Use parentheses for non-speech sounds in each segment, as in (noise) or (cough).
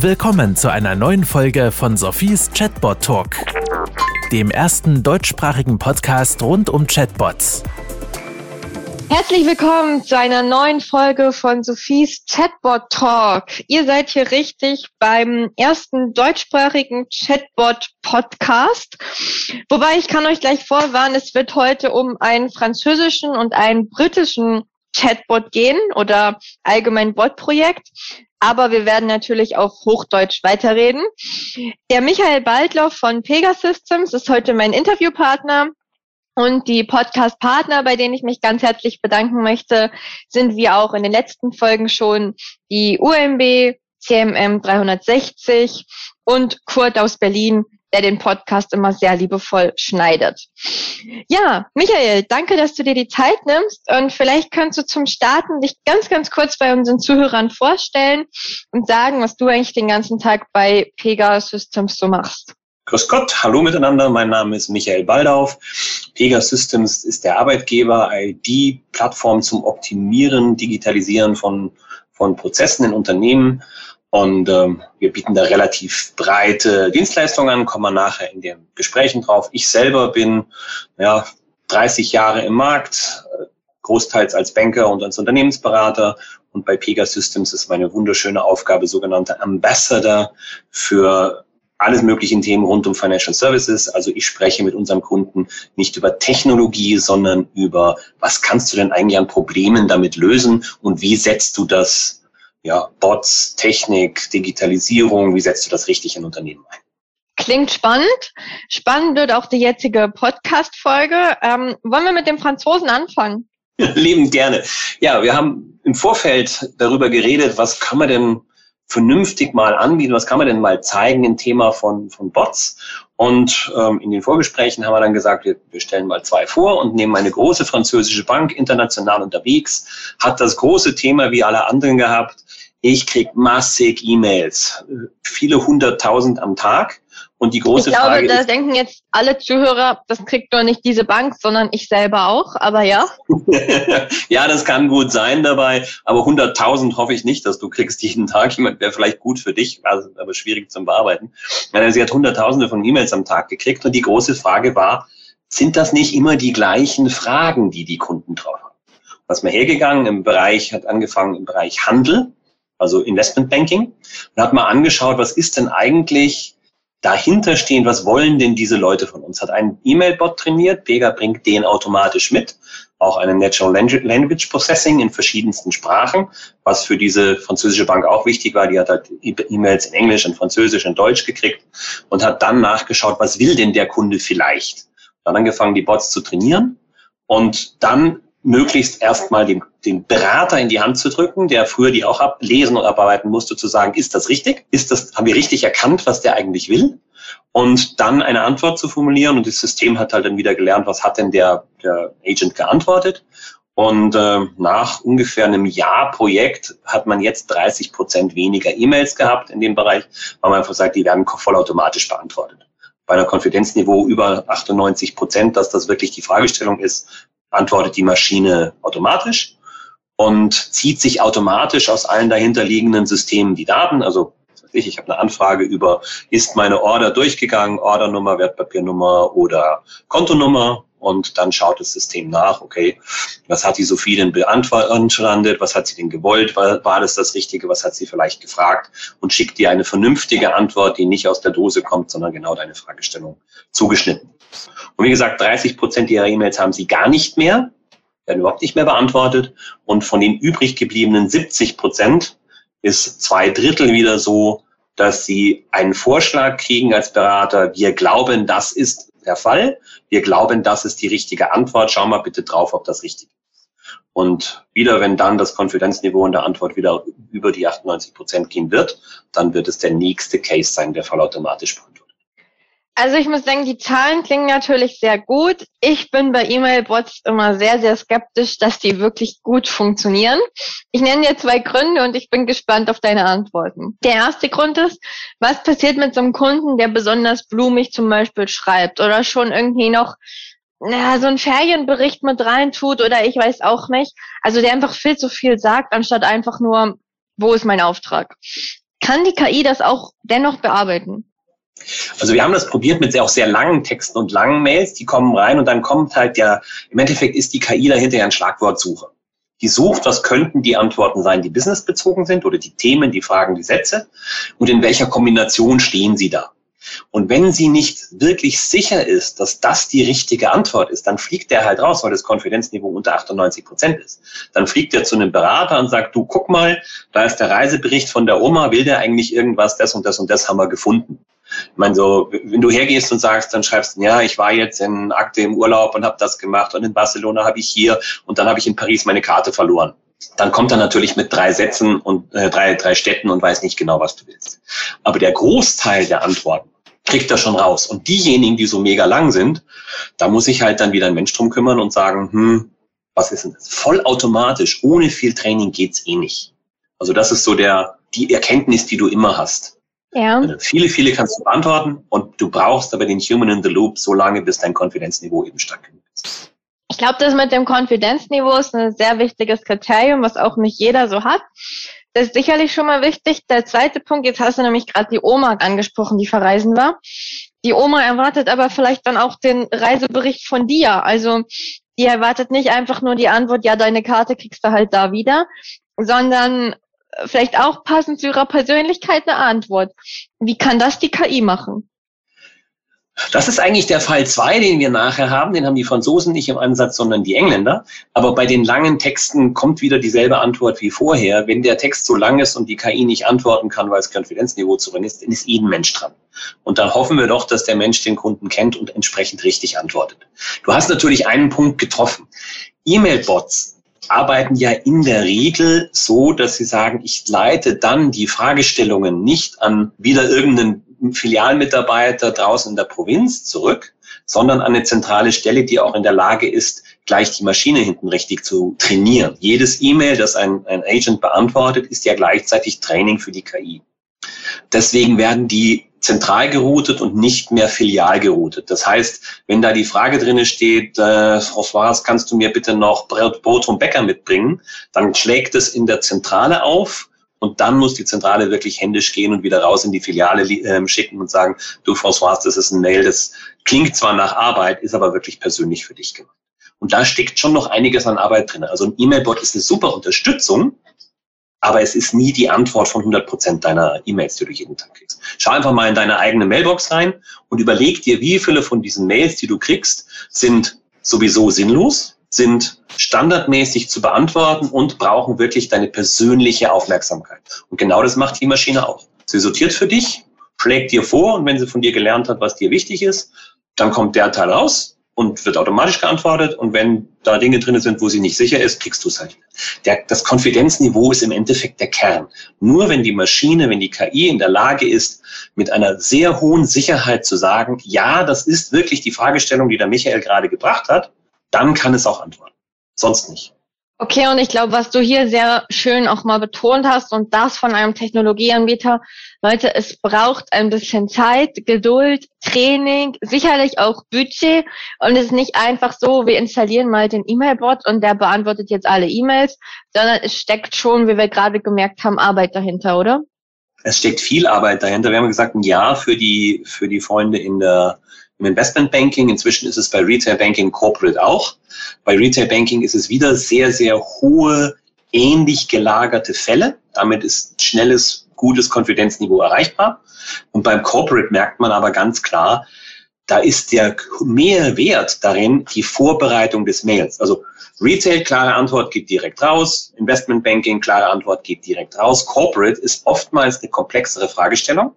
Willkommen zu einer neuen Folge von Sophies Chatbot Talk, dem ersten deutschsprachigen Podcast rund um Chatbots. Herzlich willkommen zu einer neuen Folge von Sophies Chatbot Talk. Ihr seid hier richtig beim ersten deutschsprachigen Chatbot Podcast. Wobei ich kann euch gleich vorwarnen, es wird heute um einen französischen und einen britischen Chatbot gehen oder allgemein Bot-Projekt. Aber wir werden natürlich auf Hochdeutsch weiterreden. Der Michael Baldloff von Pegasystems ist heute mein Interviewpartner. Und die Podcast-Partner, bei denen ich mich ganz herzlich bedanken möchte, sind wie auch in den letzten Folgen schon die UMB, CMM 360 und Kurt aus Berlin, der den Podcast immer sehr liebevoll schneidet. Ja, Michael, danke, dass du dir die Zeit nimmst und vielleicht kannst du zum Starten dich ganz, ganz kurz bei unseren Zuhörern vorstellen und sagen, was du eigentlich den ganzen Tag bei Pega Systems so machst. Grüß Gott, hallo miteinander. Mein Name ist Michael Baldauf. Pega Systems ist der Arbeitgeber, die Plattform zum Optimieren, Digitalisieren von, von Prozessen in Unternehmen. Und ähm, wir bieten da relativ breite Dienstleistungen an, kommen wir nachher in den Gesprächen drauf. Ich selber bin ja, 30 Jahre im Markt, großteils als Banker und als Unternehmensberater. Und bei Pega Systems ist meine wunderschöne Aufgabe, sogenannte Ambassador für alles möglichen Themen rund um Financial Services. Also ich spreche mit unserem Kunden nicht über Technologie, sondern über, was kannst du denn eigentlich an Problemen damit lösen und wie setzt du das, ja, Bots, Technik, Digitalisierung, wie setzt du das richtig in Unternehmen ein? Klingt spannend. Spannend wird auch die jetzige Podcast-Folge. Ähm, wollen wir mit dem Franzosen anfangen? (laughs) Lieben gerne. Ja, wir haben im Vorfeld darüber geredet, was kann man denn vernünftig mal anbieten? Was kann man denn mal zeigen im Thema von, von Bots? Und ähm, in den Vorgesprächen haben wir dann gesagt, wir, wir stellen mal zwei vor und nehmen eine große französische Bank, international unterwegs, hat das große Thema wie alle anderen gehabt. Ich krieg massig E-Mails, viele hunderttausend am Tag und die große ich glaube, Frage da denken jetzt alle Zuhörer, das kriegt doch nicht diese Bank, sondern ich selber auch, aber ja. (laughs) ja, das kann gut sein dabei, aber 100.000 hoffe ich nicht, dass du kriegst jeden Tag. Jemand wäre vielleicht gut für dich, also, aber schwierig zum Bearbeiten. Sie hat Hunderttausende von E-Mails am Tag gekriegt und die große Frage war, sind das nicht immer die gleichen Fragen, die die Kunden drauf haben? Was mir hergegangen im Bereich, hat angefangen im Bereich Handel, also Investmentbanking, und hat mal angeschaut, was ist denn eigentlich dahinter stehen, was wollen denn diese Leute von uns? Hat einen E-Mail-Bot trainiert, Pega bringt den automatisch mit, auch eine Natural Language Processing in verschiedensten Sprachen, was für diese französische Bank auch wichtig war. Die hat halt E-Mails in Englisch, in Französisch, in Deutsch gekriegt und hat dann nachgeschaut, was will denn der Kunde vielleicht? Dann angefangen, die Bots zu trainieren und dann möglichst erstmal den, den Berater in die Hand zu drücken, der früher die auch ablesen und abarbeiten musste, zu sagen, ist das richtig? Ist das, haben wir richtig erkannt, was der eigentlich will? Und dann eine Antwort zu formulieren und das System hat halt dann wieder gelernt, was hat denn der, der Agent geantwortet? Und äh, nach ungefähr einem Jahr Projekt hat man jetzt 30 Prozent weniger E-Mails gehabt in dem Bereich, weil man einfach sagt, die werden vollautomatisch beantwortet. Bei einer Konfidenzniveau über 98 Prozent, dass das wirklich die Fragestellung ist, antwortet die Maschine automatisch und zieht sich automatisch aus allen dahinterliegenden Systemen die Daten. Also ich, ich habe eine Anfrage über, ist meine Order durchgegangen, Ordernummer, Wertpapiernummer oder Kontonummer? Und dann schaut das System nach, okay, was hat die Sophie denn beantwortet, was hat sie denn gewollt, war, war das das Richtige, was hat sie vielleicht gefragt? Und schickt dir eine vernünftige Antwort, die nicht aus der Dose kommt, sondern genau deine Fragestellung zugeschnitten. Und wie gesagt, 30 Prozent ihrer E-Mails haben sie gar nicht mehr, werden überhaupt nicht mehr beantwortet. Und von den übrig gebliebenen 70 Prozent ist zwei Drittel wieder so, dass sie einen Vorschlag kriegen als Berater. Wir glauben, das ist der Fall. Wir glauben, das ist die richtige Antwort. Schau mal bitte drauf, ob das richtig ist. Und wieder, wenn dann das Konfidenzniveau in der Antwort wieder über die 98 Prozent gehen wird, dann wird es der nächste Case sein, der vollautomatisch beantwortet. Also ich muss sagen, die Zahlen klingen natürlich sehr gut. Ich bin bei E-Mail-Bots immer sehr, sehr skeptisch, dass die wirklich gut funktionieren. Ich nenne dir zwei Gründe und ich bin gespannt auf deine Antworten. Der erste Grund ist, was passiert mit so einem Kunden, der besonders blumig zum Beispiel schreibt oder schon irgendwie noch ja, so einen Ferienbericht mit rein tut oder ich weiß auch nicht. Also der einfach viel zu viel sagt, anstatt einfach nur, wo ist mein Auftrag? kann die KI das auch dennoch bearbeiten? Also wir haben das probiert mit sehr, auch sehr langen Texten und langen Mails, die kommen rein und dann kommt halt der, im Endeffekt ist die KI dahinter ja ein Schlagwortsuche. Die sucht, was könnten die Antworten sein, die businessbezogen sind oder die Themen, die Fragen, die Sätze und in welcher Kombination stehen sie da. Und wenn sie nicht wirklich sicher ist, dass das die richtige Antwort ist, dann fliegt der halt raus, weil das Konfidenzniveau unter 98 Prozent ist. Dann fliegt er zu einem Berater und sagt, du guck mal, da ist der Reisebericht von der Oma, will der eigentlich irgendwas, das und das und das haben wir gefunden. Ich meine, so, wenn du hergehst und sagst, dann schreibst du, ja, ich war jetzt in Akte im Urlaub und habe das gemacht und in Barcelona habe ich hier und dann habe ich in Paris meine Karte verloren. Dann kommt er natürlich mit drei Sätzen und äh, drei, drei Städten und weiß nicht genau, was du willst. Aber der Großteil der Antworten kriegt er schon raus. Und diejenigen, die so mega lang sind, da muss ich halt dann wieder ein Mensch drum kümmern und sagen, hm, was ist denn das? Vollautomatisch, ohne viel Training geht's eh nicht. Also das ist so der, die Erkenntnis, die du immer hast. Ja. Also viele, viele kannst du beantworten und du brauchst aber den Human in the Loop so lange, bis dein Konfidenzniveau eben stark genug ist. Ich glaube, das mit dem Konfidenzniveau ist ein sehr wichtiges Kriterium, was auch nicht jeder so hat. Das ist sicherlich schon mal wichtig. Der zweite Punkt, jetzt hast du nämlich gerade die Oma angesprochen, die verreisen war. Die Oma erwartet aber vielleicht dann auch den Reisebericht von dir. Also die erwartet nicht einfach nur die Antwort, ja, deine Karte kriegst du halt da wieder, sondern vielleicht auch passend zu ihrer Persönlichkeit eine Antwort. Wie kann das die KI machen? Das ist eigentlich der Fall zwei, den wir nachher haben. Den haben die Franzosen nicht im Ansatz, sondern die Engländer. Aber bei den langen Texten kommt wieder dieselbe Antwort wie vorher. Wenn der Text so lang ist und die KI nicht antworten kann, weil das Konfidenzniveau zu ist, dann ist jeden Mensch dran. Und dann hoffen wir doch, dass der Mensch den Kunden kennt und entsprechend richtig antwortet. Du hast natürlich einen Punkt getroffen. E-Mail-Bots arbeiten ja in der Regel so, dass sie sagen, ich leite dann die Fragestellungen nicht an wieder irgendeinen Filialmitarbeiter draußen in der Provinz zurück, sondern an eine zentrale Stelle, die auch in der Lage ist, gleich die Maschine hinten richtig zu trainieren. Jedes E-Mail, das ein, ein Agent beantwortet, ist ja gleichzeitig Training für die KI. Deswegen werden die zentral geroutet und nicht mehr filial geroutet. Das heißt, wenn da die Frage drinne steht, äh, François, kannst du mir bitte noch Brot und Bäcker mitbringen, dann schlägt es in der Zentrale auf und dann muss die Zentrale wirklich händisch gehen und wieder raus in die Filiale äh, schicken und sagen, du François, das ist ein Mail, das klingt zwar nach Arbeit, ist aber wirklich persönlich für dich gemacht. Und da steckt schon noch einiges an Arbeit drin. Also ein E-Mail-Bot ist eine super Unterstützung, aber es ist nie die Antwort von 100 Prozent deiner E-Mails, die du jeden Tag kriegst. Schau einfach mal in deine eigene Mailbox rein und überleg dir, wie viele von diesen Mails, die du kriegst, sind sowieso sinnlos, sind standardmäßig zu beantworten und brauchen wirklich deine persönliche Aufmerksamkeit. Und genau das macht die Maschine auch. Sie sortiert für dich, schlägt dir vor und wenn sie von dir gelernt hat, was dir wichtig ist, dann kommt der Teil raus, und wird automatisch geantwortet. Und wenn da Dinge drin sind, wo sie nicht sicher ist, kriegst du es halt. Der, das Konfidenzniveau ist im Endeffekt der Kern. Nur wenn die Maschine, wenn die KI in der Lage ist, mit einer sehr hohen Sicherheit zu sagen, ja, das ist wirklich die Fragestellung, die der Michael gerade gebracht hat, dann kann es auch antworten. Sonst nicht. Okay, und ich glaube, was du hier sehr schön auch mal betont hast und das von einem Technologieanbieter, Leute, es braucht ein bisschen Zeit, Geduld, Training, sicherlich auch Budget und es ist nicht einfach so, wir installieren mal den E-Mail-Bot und der beantwortet jetzt alle E-Mails, sondern es steckt schon, wie wir gerade gemerkt haben, Arbeit dahinter, oder? Es steckt viel Arbeit dahinter. Wir haben gesagt, ein Jahr für die, für die Freunde in der im Investment Banking. Inzwischen ist es bei Retail Banking Corporate auch. Bei Retail Banking ist es wieder sehr, sehr hohe, ähnlich gelagerte Fälle. Damit ist schnelles, gutes Konfidenzniveau erreichbar. Und beim Corporate merkt man aber ganz klar, da ist der Mehrwert darin die Vorbereitung des Mails. Also Retail, klare Antwort geht direkt raus. Investment Banking, klare Antwort geht direkt raus. Corporate ist oftmals eine komplexere Fragestellung.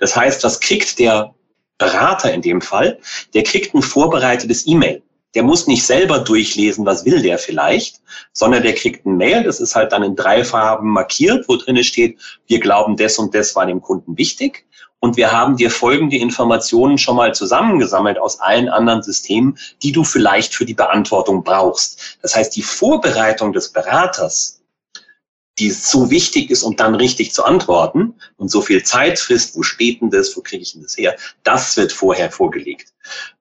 Das heißt, was kriegt der Berater in dem Fall, der kriegt ein vorbereitetes E-Mail. Der muss nicht selber durchlesen, was will der vielleicht, sondern der kriegt ein Mail, das ist halt dann in drei Farben markiert, wo drin steht, wir glauben, das und das war dem Kunden wichtig. Und wir haben dir folgende Informationen schon mal zusammengesammelt aus allen anderen Systemen, die du vielleicht für die Beantwortung brauchst. Das heißt, die Vorbereitung des Beraters die so wichtig ist, um dann richtig zu antworten und so viel Zeit frisst, wo steht denn das, wo kriege ich denn das her, das wird vorher vorgelegt.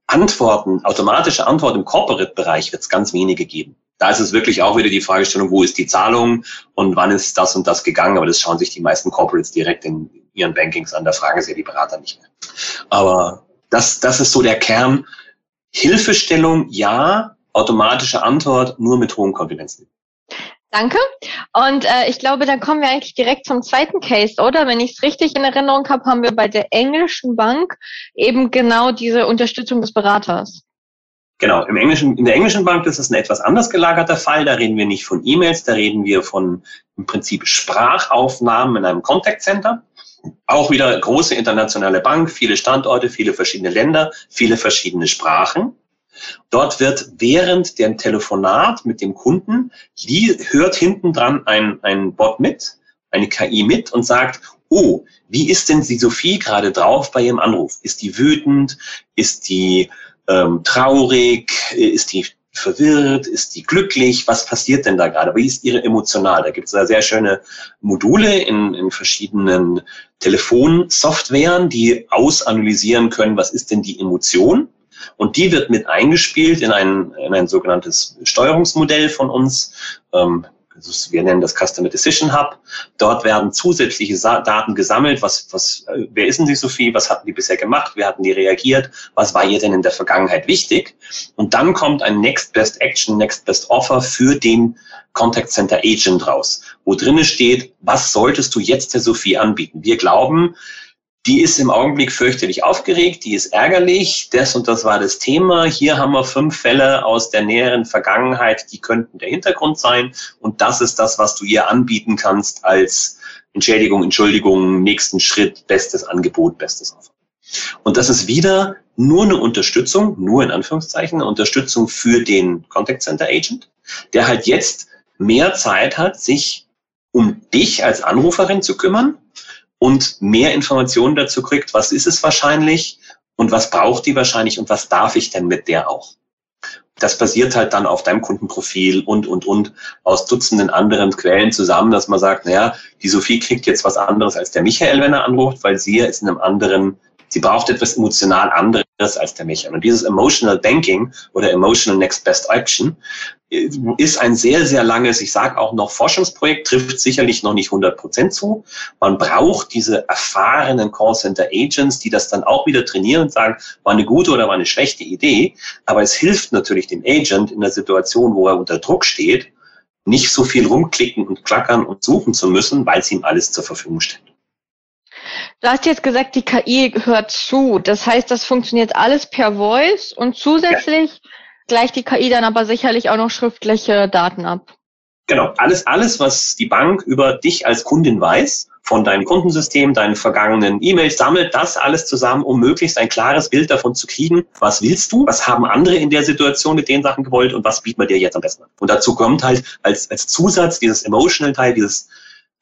Antworten, automatische Antwort im Corporate-Bereich wird es ganz wenige geben. Da ist es wirklich auch wieder die Fragestellung, wo ist die Zahlung und wann ist das und das gegangen. Aber das schauen sich die meisten Corporates direkt in ihren Bankings an. Da fragen sie die Berater nicht mehr. Aber das, das ist so der Kern. Hilfestellung, ja. Automatische Antwort, nur mit hohem Konfidenzniveau. Danke. Und äh, ich glaube, dann kommen wir eigentlich direkt zum zweiten Case, oder? Wenn ich es richtig in Erinnerung habe, haben wir bei der englischen Bank eben genau diese Unterstützung des Beraters. Genau, im englischen, in der englischen Bank ist es ein etwas anders gelagerter Fall. Da reden wir nicht von E-Mails, da reden wir von im Prinzip Sprachaufnahmen in einem Contact Center. Auch wieder große internationale Bank, viele Standorte, viele verschiedene Länder, viele verschiedene Sprachen. Dort wird während dem Telefonat mit dem Kunden, hört hinten dran ein, ein Bot mit, eine KI mit und sagt, oh, wie ist denn die Sophie gerade drauf bei ihrem Anruf? Ist die wütend? Ist die ähm, traurig? Ist die verwirrt? Ist die glücklich? Was passiert denn da gerade? Wie ist ihre emotional? Da gibt es da sehr schöne Module in, in verschiedenen Telefonsoftwaren, die ausanalysieren können, was ist denn die Emotion? Und die wird mit eingespielt in ein, in ein sogenanntes Steuerungsmodell von uns. Ähm, wir nennen das Customer Decision Hub. Dort werden zusätzliche Daten gesammelt. Was, was, äh, wer ist denn die Sophie? Was hatten die bisher gemacht? Wie hatten die reagiert? Was war ihr denn in der Vergangenheit wichtig? Und dann kommt ein Next Best Action, Next Best Offer für den Contact Center Agent raus, wo drinnen steht, was solltest du jetzt der Sophie anbieten? Wir glauben, die ist im Augenblick fürchterlich aufgeregt, die ist ärgerlich, das und das war das Thema. Hier haben wir fünf Fälle aus der näheren Vergangenheit, die könnten der Hintergrund sein. Und das ist das, was du ihr anbieten kannst als Entschädigung, Entschuldigung, nächsten Schritt, bestes Angebot, bestes Offer. Und das ist wieder nur eine Unterstützung, nur in Anführungszeichen, eine Unterstützung für den Contact Center Agent, der halt jetzt mehr Zeit hat, sich um dich als Anruferin zu kümmern und mehr Informationen dazu kriegt, was ist es wahrscheinlich und was braucht die wahrscheinlich und was darf ich denn mit der auch. Das basiert halt dann auf deinem Kundenprofil und, und, und aus Dutzenden anderen Quellen zusammen, dass man sagt, naja, die Sophie kriegt jetzt was anderes als der Michael, wenn er anruft, weil sie ist in einem anderen sie braucht etwas emotional anderes als der Michael. Und dieses Emotional Banking oder Emotional Next Best Action äh, ist ein sehr, sehr langes, ich sage auch noch Forschungsprojekt, trifft sicherlich noch nicht 100 Prozent zu. Man braucht diese erfahrenen Callcenter Agents, die das dann auch wieder trainieren und sagen, war eine gute oder war eine schlechte Idee. Aber es hilft natürlich dem Agent in der Situation, wo er unter Druck steht, nicht so viel rumklicken und klackern und suchen zu müssen, weil es ihm alles zur Verfügung steht. Du hast jetzt gesagt, die KI hört zu. Das heißt, das funktioniert alles per Voice und zusätzlich ja. gleicht die KI dann aber sicherlich auch noch schriftliche Daten ab. Genau, alles, alles, was die Bank über dich als Kundin weiß, von deinem Kundensystem, deinen vergangenen E-Mails, sammelt das alles zusammen, um möglichst ein klares Bild davon zu kriegen, was willst du, was haben andere in der Situation mit den Sachen gewollt und was bieten wir dir jetzt am besten an. Und dazu kommt halt als, als Zusatz dieses Emotional Teil, dieses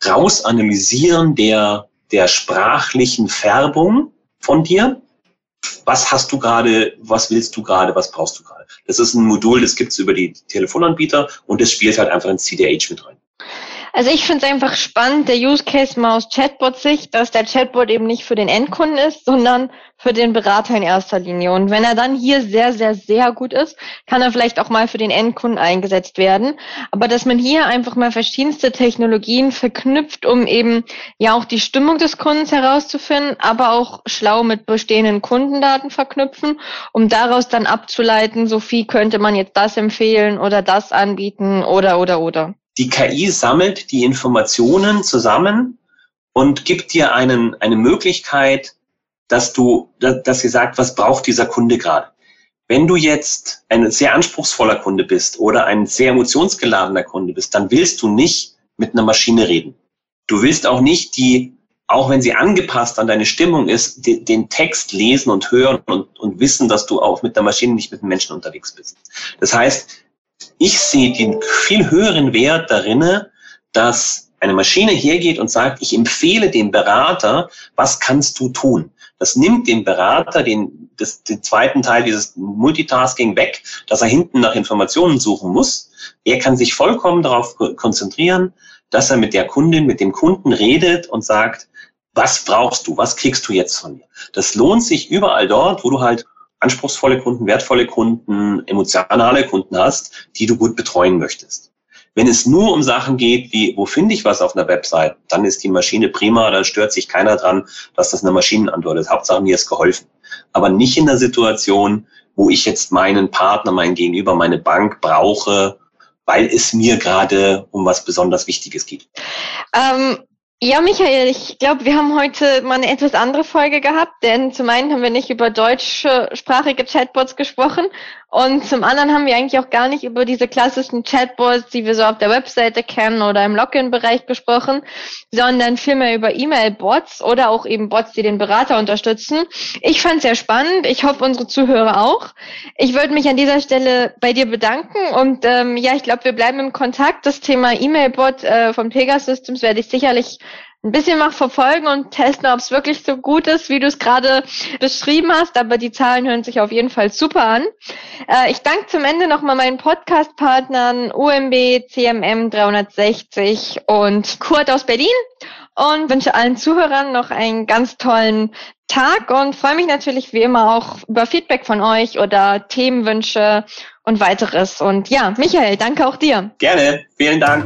Rausanalysieren der der sprachlichen Färbung von dir. Was hast du gerade, was willst du gerade, was brauchst du gerade? Das ist ein Modul, das gibt's über die Telefonanbieter und das spielt halt einfach ins CDH mit rein. Also ich finde es einfach spannend, der Use Case mal aus Chatbot-Sicht, dass der Chatbot eben nicht für den Endkunden ist, sondern für den Berater in erster Linie. Und wenn er dann hier sehr, sehr, sehr gut ist, kann er vielleicht auch mal für den Endkunden eingesetzt werden. Aber dass man hier einfach mal verschiedenste Technologien verknüpft, um eben ja auch die Stimmung des Kundens herauszufinden, aber auch schlau mit bestehenden Kundendaten verknüpfen, um daraus dann abzuleiten, so viel könnte man jetzt das empfehlen oder das anbieten oder, oder, oder. Die KI sammelt die Informationen zusammen und gibt dir einen, eine Möglichkeit, dass du, dass sie sagt, was braucht dieser Kunde gerade. Wenn du jetzt ein sehr anspruchsvoller Kunde bist oder ein sehr emotionsgeladener Kunde bist, dann willst du nicht mit einer Maschine reden. Du willst auch nicht die, auch wenn sie angepasst an deine Stimmung ist, die, den Text lesen und hören und, und wissen, dass du auch mit der Maschine nicht mit einem Menschen unterwegs bist. Das heißt, ich sehe den viel höheren Wert darin, dass eine Maschine hergeht und sagt, ich empfehle dem Berater, was kannst du tun? Das nimmt dem Berater den, das, den zweiten Teil dieses Multitasking weg, dass er hinten nach Informationen suchen muss. Er kann sich vollkommen darauf konzentrieren, dass er mit der Kundin, mit dem Kunden redet und sagt, was brauchst du? Was kriegst du jetzt von mir? Das lohnt sich überall dort, wo du halt anspruchsvolle Kunden, wertvolle Kunden, emotionale Kunden hast, die du gut betreuen möchtest. Wenn es nur um Sachen geht, wie, wo finde ich was auf einer Website, dann ist die Maschine prima, dann stört sich keiner dran, dass das eine Maschinenantwort ist. Hauptsache mir ist geholfen. Aber nicht in der Situation, wo ich jetzt meinen Partner, mein Gegenüber, meine Bank brauche, weil es mir gerade um was besonders Wichtiges geht. Ähm, ja, Michael, ich glaube, wir haben heute mal eine etwas andere Folge gehabt, denn zum einen haben wir nicht über deutschsprachige Chatbots gesprochen und zum anderen haben wir eigentlich auch gar nicht über diese klassischen Chatbots, die wir so auf der Webseite kennen oder im Login-Bereich gesprochen, sondern vielmehr über E-Mail-Bots oder auch eben Bots, die den Berater unterstützen. Ich fand es sehr spannend. Ich hoffe, unsere Zuhörer auch. Ich würde mich an dieser Stelle bei dir bedanken und ähm, ja, ich glaube, wir bleiben im Kontakt. Das Thema E-Mail-Bot äh, von Pegasystems werde ich sicherlich ein bisschen mal verfolgen und testen, ob es wirklich so gut ist, wie du es gerade beschrieben hast. Aber die Zahlen hören sich auf jeden Fall super an. Äh, ich danke zum Ende nochmal meinen Podcast-Partnern UMB, CMM 360 und Kurt aus Berlin und wünsche allen Zuhörern noch einen ganz tollen Tag und freue mich natürlich wie immer auch über Feedback von euch oder Themenwünsche und weiteres. Und ja, Michael, danke auch dir. Gerne, vielen Dank.